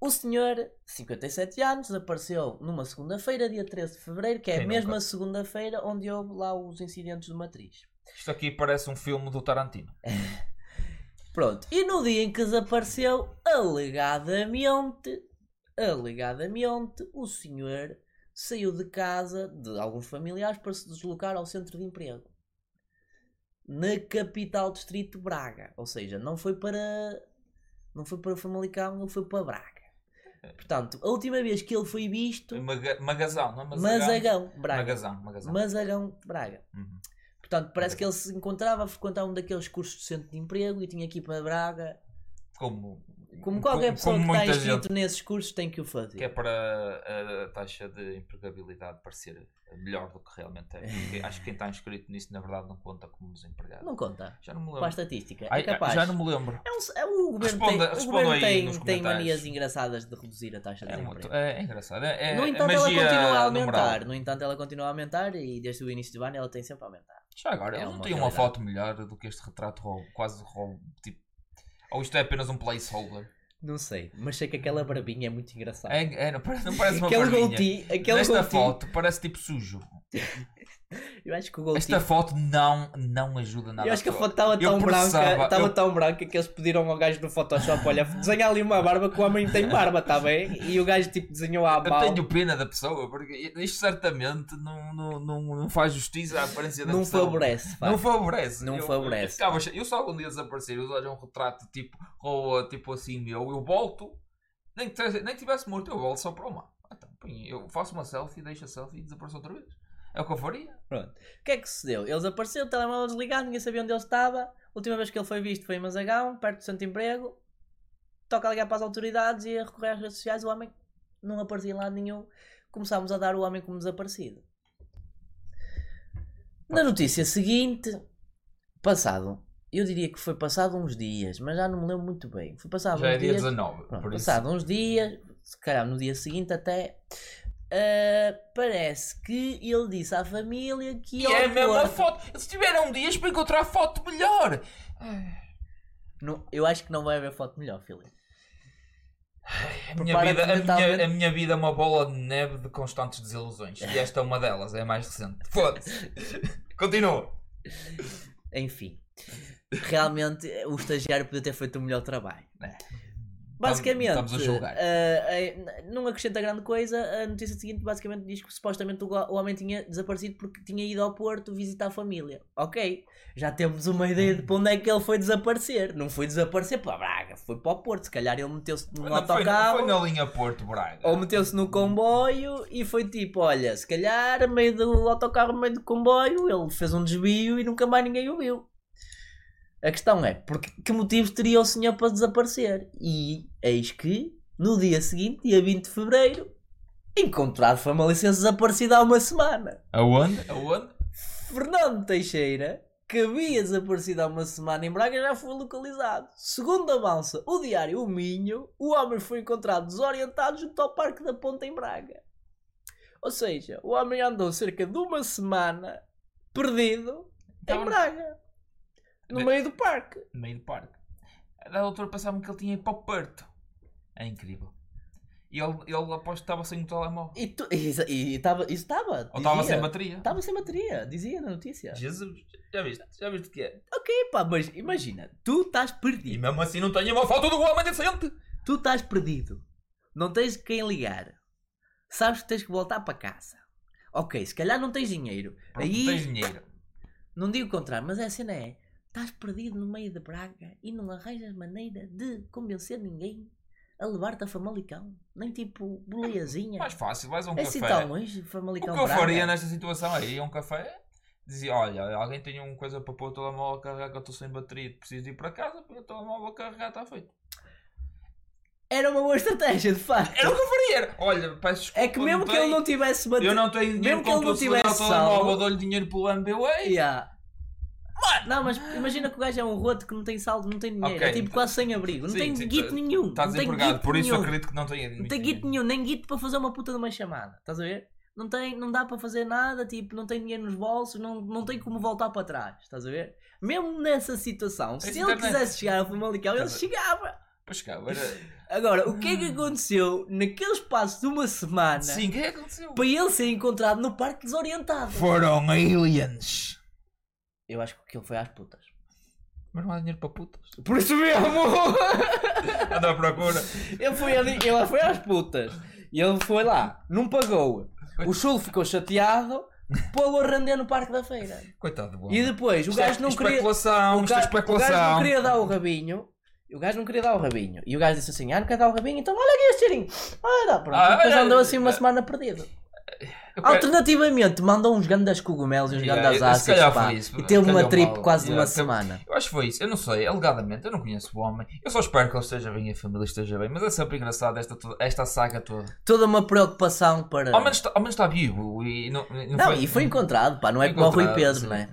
o senhor, 57 anos, apareceu numa segunda-feira, dia 13 de fevereiro, que é
Quem
a mesma segunda-feira onde houve lá os incidentes de matriz.
Isto aqui parece um filme do Tarantino.
Pronto, e no dia em que desapareceu, alegadamente, alegadamente, o senhor saiu de casa de alguns familiares para se deslocar ao centro de emprego. Na capital distrito de Braga. Ou seja, não foi para. Não foi para Famalicão, ele foi para Braga. Portanto, a última vez que ele foi visto.
Maga- magazão, não é magazão?
Mazagão, Braga.
Magazão, magazão.
Mazagão, Braga.
Uhum.
Portanto, parece que ele se encontrava a frequentar um daqueles cursos de centro de emprego e tinha que ir para Braga
Como,
Como qualquer pessoa
como
que está inscrito
gente
nesses cursos tem que o fazer.
que é para a taxa de empregabilidade parecer melhor do que realmente é. Porque acho que quem está inscrito nisso na verdade não conta como desempregado.
Não conta.
Já não me
Para a
lembro.
estatística.
Ai,
é capaz.
já não me lembro.
É um- é o governo
Responda-
tem, o governo tem, tem manias engraçadas de reduzir a taxa de
É, muito,
desemprego.
é, é engraçado. É, é,
no
é
entanto, ela continua a
numeral.
aumentar. No entanto, ela continua a aumentar e desde o início do ano ela tem sempre a aumentar.
Já agora,
É
ele não tem uma foto melhor do que este retrato quase roubo, tipo. Ou isto é apenas um placeholder?
Não sei, mas sei que aquela barbinha é muito engraçada.
É, é, não, parece, não parece uma
aquele
barbinha.
goatee, aquele
Nesta
goatee,
foto parece tipo sujo.
eu acho que o
Esta foto não, não ajuda nada.
Eu acho que a foto estava
Eu
tão branca, estava
eu-
tão branca que eles pediram ao gajo do Photoshop, olha, desenha ali uma barba que o homem tem barba, está bem? E o gajo tipo desenhou à
Eu
mão.
tenho pena da pessoa, porque isto certamente não, não, não, não faz justiça à aparência da
Não
pessoa.
favorece.
Não favorece.
Não
eu,
favorece.
Eu, che- eu só algum dia desaparecer, eu olho um retrato tipo, ou tipo assim meu, eu volto, nem nem tivesse morto, eu volto só para o mar. Então, põe, eu faço uma selfie, deixo a selfie e desapareço outra vez. É o que eu faria.
Pronto. O que é que sucedeu? Eles apareceram, o telemóvel desligado, ninguém sabia onde ele estava. A última vez que ele foi visto foi em Mazagão, perto do centro de emprego. Toca a ligar para as autoridades e a recorrer às redes sociais. O homem não aparecia em lado nenhum. Começámos a dar o homem como desaparecido. Na notícia seguinte, passado, eu diria que foi passado uns dias, mas já não me lembro muito bem. Foi passado
Já
uns
é dia
dias.
19.
Pronto, passado uns dias, se calhar no dia seguinte até, ah, parece que ele disse à família que
E é a mesma foto. Eles tiveram dias para encontrar foto melhor.
Não, eu acho que não vai haver foto melhor, Filipe.
A minha, vida, a, minha, a minha vida é uma bola de neve de constantes desilusões. E esta é uma delas, é a mais recente. Foda-se. Continua.
Enfim, realmente o estagiário podia ter feito o melhor trabalho.
É.
Basicamente,
Estamos a julgar.
ah, ah, não acrescenta grande coisa. A notícia seguinte basicamente diz que supostamente o, o homem tinha desaparecido porque tinha ido ao Porto visitar a família. Ok, já temos uma ideia de para onde é que ele foi desaparecer. Não foi desaparecer para Braga, foi para o Porto. Se calhar ele meteu-se num
Não, foi,
autocarro.
foi na linha Porto Braga.
Ou meteu-se no comboio e foi tipo, olha, se calhar, meio do autocarro, no meio do comboio, ele fez um desvio e nunca mais ninguém o viu. A questão é, porque, que motivos teria o senhor para desaparecer? E eis que, no dia seguinte, dia 20 de Fevereiro, encontrado Famalicense desaparecido há uma semana.
Aonde? Aonde?
Fernando Teixeira, que havia desaparecido há uma semana em Braga, já foi localizado. Segundo avança o diário O Minho, o homem foi encontrado desorientado junto ao Parque da Ponta em Braga. Ou seja, o homem andou cerca de uma semana perdido
Então-
em Braga. No meio do parque.
No meio do parque. A da altura pensava que ele tinha ido para o Porto. É incrível. E ele, ele aposto que estava sem o telemóvel.
E tu- e e estava. Isso estava.
Ou estava sem bateria.
Estava sem bateria, dizia na notícia.
Jesus, já viste? Já viste o que é?
Ok, pá, mas imagina, tu estás
E
perdido.
mesmo assim não tenho uma foto do homem decente.
Tu estás perdido. Não tens quem ligar. Sabes que tens que voltar para casa. Ok, se calhar não tens dinheiro.
Pronto,
Aí,
tens dinheiro.
não digo o contrário, mas a cena é: estás perdido no meio de Braga e não arranjas maneira de convencer ninguém a levar-te a Famalicão. Nem tipo boleiazinha.
Mais fácil, vais a um
é assim
café.
tão longe,
O
Famalicão
que eu
Braga.
faria nesta situação é ir a um café, dizia, olha, alguém tem uma coisa para pôr o telemóvel a carregar que eu estou sem bateria, preciso ir para casa, põe o telemóvel a carregar, está feito.
Era uma boa estratégia, de facto.
Era o que eu faria. Olha, peço desculpa,
É que mesmo que ele não tivesse batido.
Eu não tenho dinheiro
mesmo que ele não
o
tivesse
telemóvel,
salvo-
dou-lhe dinheiro pelo MBWay.
Yeah. Não, mas imagina que o gajo é um roto que não tem saldo, não tem dinheiro.
Ok.
É tipo quase sem abrigo. Não
Sim,
tem
sim,
guito
tá-
nenhum.
Está
não tem
desempregado, por isso
nenhum.
eu acredito que não tenha
Não tem guito nenhum, nem guito para fazer uma puta de uma chamada. Estás a ver? não, tem, não dá para fazer nada, tipo, não tem dinheiro nos bolsos, não, não tem como voltar para trás, estás a ver? Mesmo nessa situação, se
Tens
ele
internet.
quisesse chegar a Famalicão, ele
a-
chegava.
Pois era...
Agora, o que é que aconteceu naquele espaço de uma semana
Sim, o que é que aconteceu?
para ele ser encontrado no parque desorientado?
Foram aliens.
Eu acho que ele foi às putas.
Mas não há dinheiro para putas.
Por isso mesmo!
Anda à procura.
ele, foi ali, ele foi às putas. E ele foi lá, não pagou. O chulo ficou chateado, pô-lo a render no parque da feira.
Coitado do
E depois, o
Isto é
gajo não queria.
especulação,
O
é
gajo, o gajo não
especulação.
queria dar o rabinho. E o gajo não queria dar o rabinho. E o gajo disse assim: Ah, não quer dar o rabinho? Então olha aqui este cheirinho. Ah, dá, pronto.
Ah,
e depois
olha,
andou assim uma semana perdido. Alternativamente, mandou uns grandes cogumelos e uns
Yeah,
grandes
se
ácidos. pá,
foi isso,
e teve uma trip
mal.
quase de
Yeah,
uma
teve-
semana.
Eu acho que foi isso. Eu não sei, alegadamente, eu não conheço o homem. Eu só espero que ele esteja bem e a família esteja bem. Mas é sempre engraçado esta, esta saga toda.
Toda uma preocupação para.
Ao menos, está- ao menos está vivo e não, não,
Não, e foi encontrado, pá, não é
Foi
como o Rui Pedro,
sim.
não é?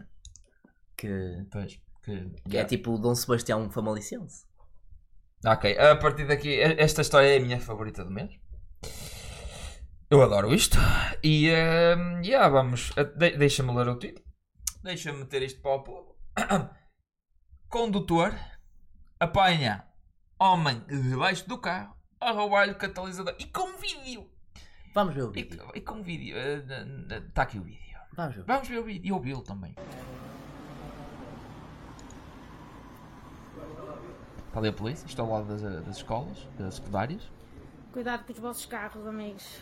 Que,
Pois, que,
que é tipo o Dom Sebastião Famalicense.
Ok, a partir daqui, esta história é a minha favorita do mês. Eu adoro isto. E ehm, yeah, vamos. eh, de- Deixa-me ler o título. Deixa-me meter isto para o povo. Condutor apanha homem debaixo do carro a roubar-lhe o catalisador. E com vídeo!
Vamos ver o
E,
vídeo.
e com vídeo. Está aqui o vídeo.
Vamos ver.
Vamos ver o vídeo e ouvi-lo também. Está ali a polícia, está ao lado das, das escolas, das secundárias.
Cuidado com os vossos carros, amigos.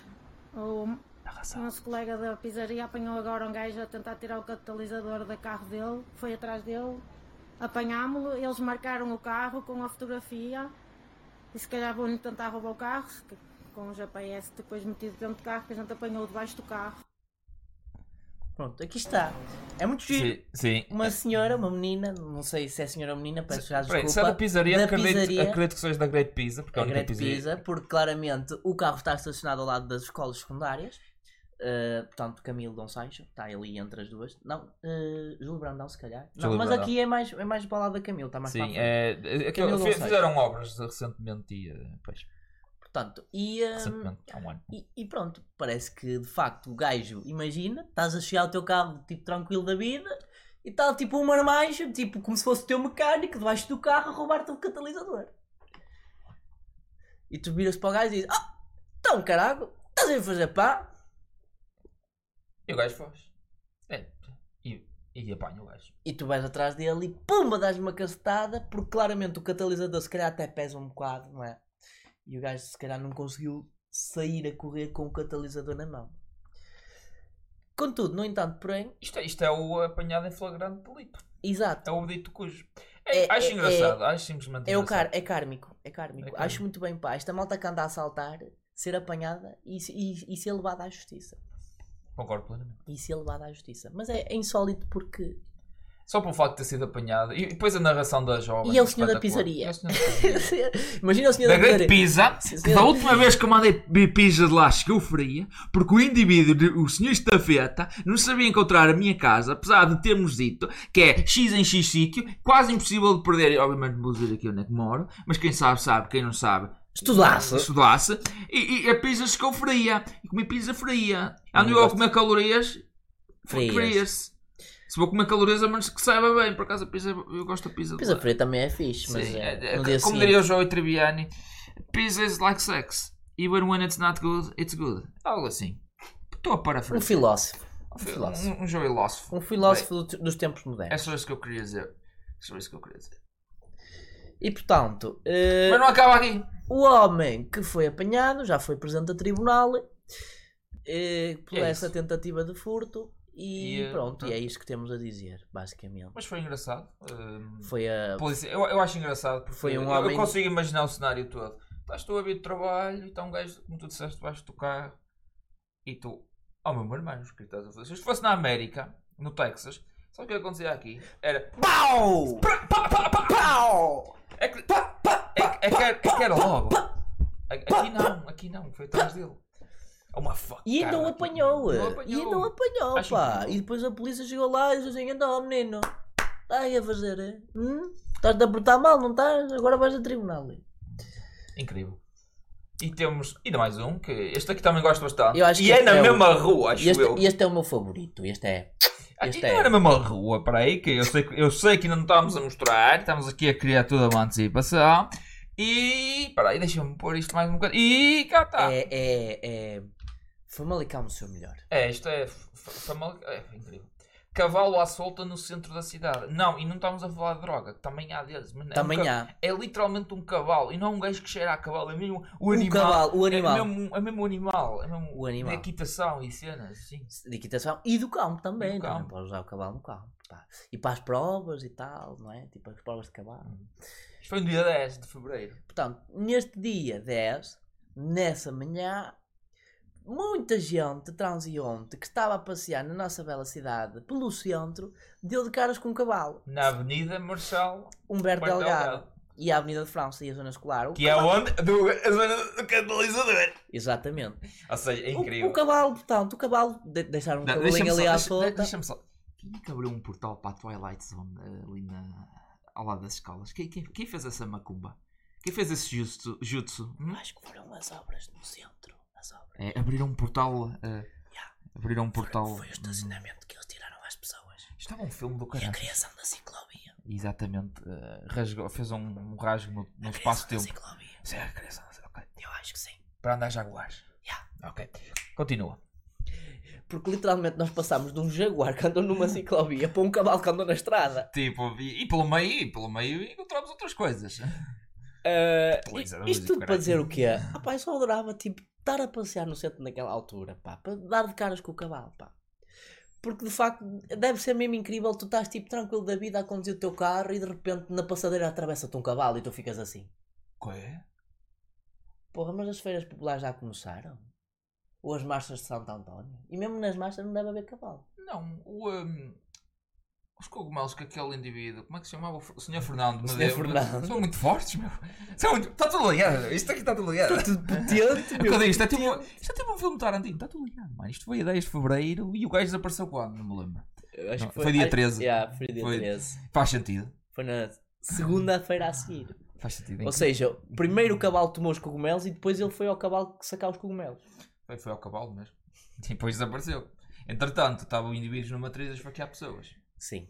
O
Arrasado.
nosso colega da pizzaria apanhou agora um gajo a tentar tirar o catalisador do carro dele, foi atrás dele, apanhámo-lo, eles marcaram o carro com a fotografia e se calhar vão tentar roubar o carro, com o GPS depois metido dentro do carro, que a gente apanhou debaixo do carro.
Pronto, aqui está. É muito giro.
Sim, sim.
Uma senhora, uma menina, não sei se é senhora ou menina, peço já desculpa.
se é da pizzaria,
da
acredito,
pizzaria,
acredito que seja da Great Pizza, porque é
a Great
pizzaria.
Pizza, porque claramente o carro está estacionado ao lado das escolas secundárias. Uh, portanto, Camilo Sancho está ali entre as duas. Não, uh, Júlio Brandão, se calhar. Não, mas
Brandão.
aqui é mais, é mais para o lado da Camilo, está mais para a
Sim, é, é,
Gonçalves.
fizeram obras recentemente e. eh, Pois,
Portanto, e, um,
há um
e, e pronto, parece que de facto o gajo, imagina, estás a chegar ao teu carro tipo tranquilo da vida e está tipo um marmanjo, tipo como se fosse o teu mecânico debaixo do carro a roubar-te o catalisador. E tu viras para o gajo e dizes: Ah, então caralho, estás a fazer pá?
E o gajo faz. É, e, e apanha o gajo.
E tu vais atrás dele e pumba, dás uma cacetada, porque claramente o catalisador se calhar até pesa um bocado, não é? E o gajo se calhar não conseguiu sair a correr com o catalisador na mão. Contudo, no entanto, porém,
Isto é, isto é o apanhado em flagrante delito.
exato,
É o dito cujo. É,
É-
acho
é-
engraçado, acho simplesmente
é, o car é kármico, é kármico.
É kármico.
Acho muito bem, pá, esta malta que anda a assaltar, ser apanhada e, e, e ser levada à justiça.
Concordo plenamente.
E ser levada à justiça. Mas é, é insólito porque
Só pelo facto de ter sido apanhado. E depois a narração da jovem.
E é o senhor da
espetacular.
pizzaria.
É o senhor da pizzaria.
Imagina o senhor
da
da pizzaria.
Pizza, da última vez que eu mandei pizza de lá chegou fria, porque o indivíduo, o senhor estafeta, não sabia encontrar a minha casa, apesar de termos dito que é X em X sítio, quase impossível de perder, obviamente vou dizer aqui onde é que moro, mas quem sabe sabe, quem não sabe
Estudasse.
estudasse, e, e a pizza chegou fria, e comi pizza fria, ando
Não
eu a comer calorias
Frias.
frias. Se vou comer calorias, a menos que saiba bem, por acaso a pizza, eu gosto da pizza
Pizza
lá.
fria também é fixe, mas
Sim,
é,
é- é- como
seguinte.
diria o Joey Tribbiani, pizza is like sex. Even when it's not good, it's good. Algo assim. Estou a
Um
parafrasear.
filósofo.
Um,
filósofo.
um, um.
Um filósofo do- dos tempos
É
modernos.
só isso que eu queria dizer. É só isso que eu queria dizer.
E portanto, eh,
Mas não acaba aqui.
o homem que foi apanhado já foi presente a tribunal eh, por
É
essa
isso.
tentativa de furto. E,
E, eh,
pronto, e é isto que temos a dizer, basicamente.
Mas foi engraçado. Hum,
Foi a.
polícia- eu, eu acho engraçado porque
Foi um
eu,
homem-
eu consigo imaginar o cenário todo. Estás tu a vir de trabalho e está um gajo, como tu disseste, debaixo do carro e tu. Oh meu irmão, o que estás a fazer? Se isto fosse na América, no Texas, sabe o que acontecia aqui? Era.
Pau! Pau!
É que, é, que- é que, era, é que era logo. Aqui não, aqui não, foi atrás dele. É uma fuck.
E ainda o apanhou,
Não apanhou.
e ainda o apanhou,
Acho
pá.
incrível.
E depois a polícia chegou lá e disse assim: então, menino, está aí a fazer, eh? hum? Estás-te a portar mal, não estás? Agora vais a tribunal. eh."
Incrível. E temos ainda mais um, que este aqui também gosto bastante.
Eu acho
e
que
é
este
na
é o-
mesma rua, acho
Este,
eu.
este é o meu favorito. Este é.
Ah,
este
e não
é-
é na mesma rua, peraí, que eu sei, que eu sei que ainda não estamos a mostrar, estamos aqui a criar toda uma antecipação. E. Peraí, deixa-me pôr isto mais um bocadinho. E cá está. É,
É, é, é. Famalicão no seu melhor.
isto é. f- f- famal- É incrível. Cavalo à solta no centro da cidade. Não, e não estamos a falar de droga, que também há deles. mas é um
Também há.
É literalmente um cavalo, e não um gajo que cheira a cavalo, é mesmo o
O
animal.
cavalo, o animal.
É mesmo, é mesmo o animal. É mesmo
O animal.
De equitação e cenas, sim.
De equitação e do campo também.
Do
também
campo.
pode usar o cavalo no campo. pá. E para as provas e tal, não é? Tipo as provas de cavalo.
Isto foi no dia 10 de fevereiro.
Portanto, neste dia 10, nessa manhã, muita gente transeunte que estava a passear na nossa bela cidade pelo centro deu de caras com um cavalo.
Na Avenida Marshal
Humberto
Humberto
Delgado.
Delgado.
E a Avenida de França e a Zona Escolar. O
Que é
cavalo-
onde? Do, a zona do catalisador.
Exatamente.
Ou seja, é
O-
incrível.
O, cavalo, portanto, o cavalo, de, deixaram um cavalinho ali à solta.
deixa-me só. Quem é que abriu um portal para a Twilight Zone eh, ali na, ao lado das escolas? Quem, quem, quem fez essa macumba? Quem fez esse jutsu? jutsu? Hum?
Acho que foram as obras no centro. Obras.
É, abriram um portal. eh,
Yeah.
abriram um portal.
Foi o estacionamento que eles tiraram às pessoas.
Estava um filme do
E a
caralho.
criação da ciclovia.
Exatamente. eh, rasgou, fez um, um rasgo no, no
A
espaço-tempo.
criação da ciclovia.
É a criação, ok.
Eu acho que sim.
Para andar jaguares.
Yeah.
Ok. Continua.
Porque literalmente nós passámos de um jaguar que andou numa ciclovia para um cavalo que andou na estrada.
Tipo, e, e pelo meio, e pelo meio encontramos outras coisas.
Uh, isto
do
tudo para
caralho.
dizer o quê? Ah, pá, eu só adorava tipo, estar a passear no centro naquela altura, pá, para dar de caras com o cavalo, pá. Porque de facto deve ser mesmo incrível, tu estás tipo tranquilo da vida a conduzir o teu carro e de repente na passadeira atravessa-te um cavalo e tu ficas assim.
Quê?
Porra, mas as feiras populares já começaram? Ou as marchas de Santo António? E mesmo nas marchas não deve haver cavalo.
Não, o, hum, os cogumelos que aquele indivíduo, como é que se chamava? O Sr. Fernando me deu,
Fernando.
São muito fortes, meu. São muito... Está tudo ligado. Isto aqui está tudo ligado.
Tudo potente, meu.
digo, isto é tipo, isto é tipo um filme de Tarantino. Está tudo ligado, mano. Isto foi a 10 de Fevereiro e o gajo desapareceu quando? Não me lembro. Não,
que
foi dia
ah,
13.
yeah, foi dia
Foi-
13.
Faz sentido.
Foi na segunda-feira a seguir.
Faz sentido.
Ou seja, primeiro o cavalo tomou os cogumelos e depois ele foi ao cavalo sacar os cogumelos.
Foi, foi ao cavalo mesmo. E depois desapareceu. Entretanto, estavam indivíduos numa matriz a esfaquear pessoas.
Sim.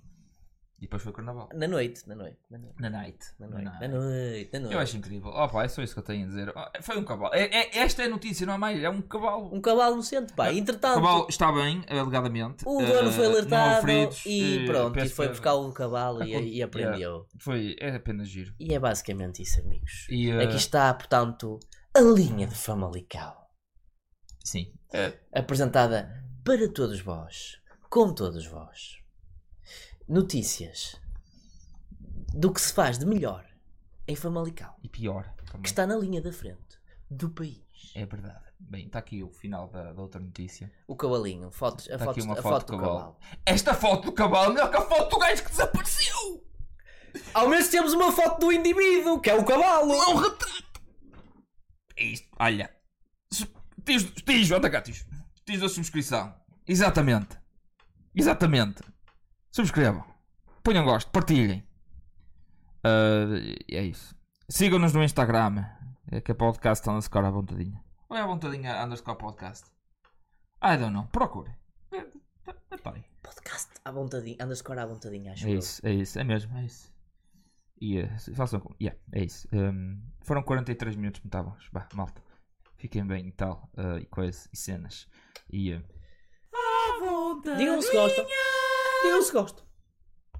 E depois foi carnaval.
Na noite, na noite, na noite.
Na night.
Na noite, na noite, na noite.
Eu acho incrível. Oh, pá, é só isso que eu tenho a dizer. Oh, Foi um cavalo. É, é- esta é a notícia, não é mais? É um cavalo.
Um cavalo no centro, pá.
O
Entretanto,
cavalo está bem, alegadamente.
o dono foi
houve
alertado
feridos,
e
eh,
pronto, e foi buscar o cavalo
Ah,
e, e aprendeu.
Foi, é apenas giro.
E é basicamente isso, amigos.
E, eh,
Aqui está, portanto, a linha de Famalicão.
Sim. Eh,
Apresentada para todos vós, com todos vós. Notícias do que se faz de melhor em Famalicão,
e pior também.
que está na linha da frente do país.
É verdade. Bem, está aqui o final da, da outra notícia.
O cavalinho, fotos, a,
aqui
fotos,
uma
a
foto
foto
do
do
cavalo.
cavalo.
Esta foto do cavalo é melhor que a foto do gajo que desapareceu!
Ao menos temos uma foto do indivíduo, que é o cavalo.
É um retrato! É isto. Olha. Tijo, tijo, anda cá, tijo. Tijo da subscrição. Exatamente. Exatamente. Subscrevam. Ponham gosto, partilhem. Ah, é isso. Sigam-nos no Instagram. É que é podcast underscore à vontadinha. Ou é à vontadinha underscore podcast? I don't know. Procure. É, é, é pá aí.
Podcast à vontadinha, underscore à vontadinha, acho
É
eu.
isso, é isso, é mesmo, é isso. E eh, façam com. Yeah, é isso. Um, foram 43 minutos muito bons. Bah, malta. Fiquem bem e tal. eh, e coisas e cenas. E. eh,
Digam se gostam. Digam se gostam.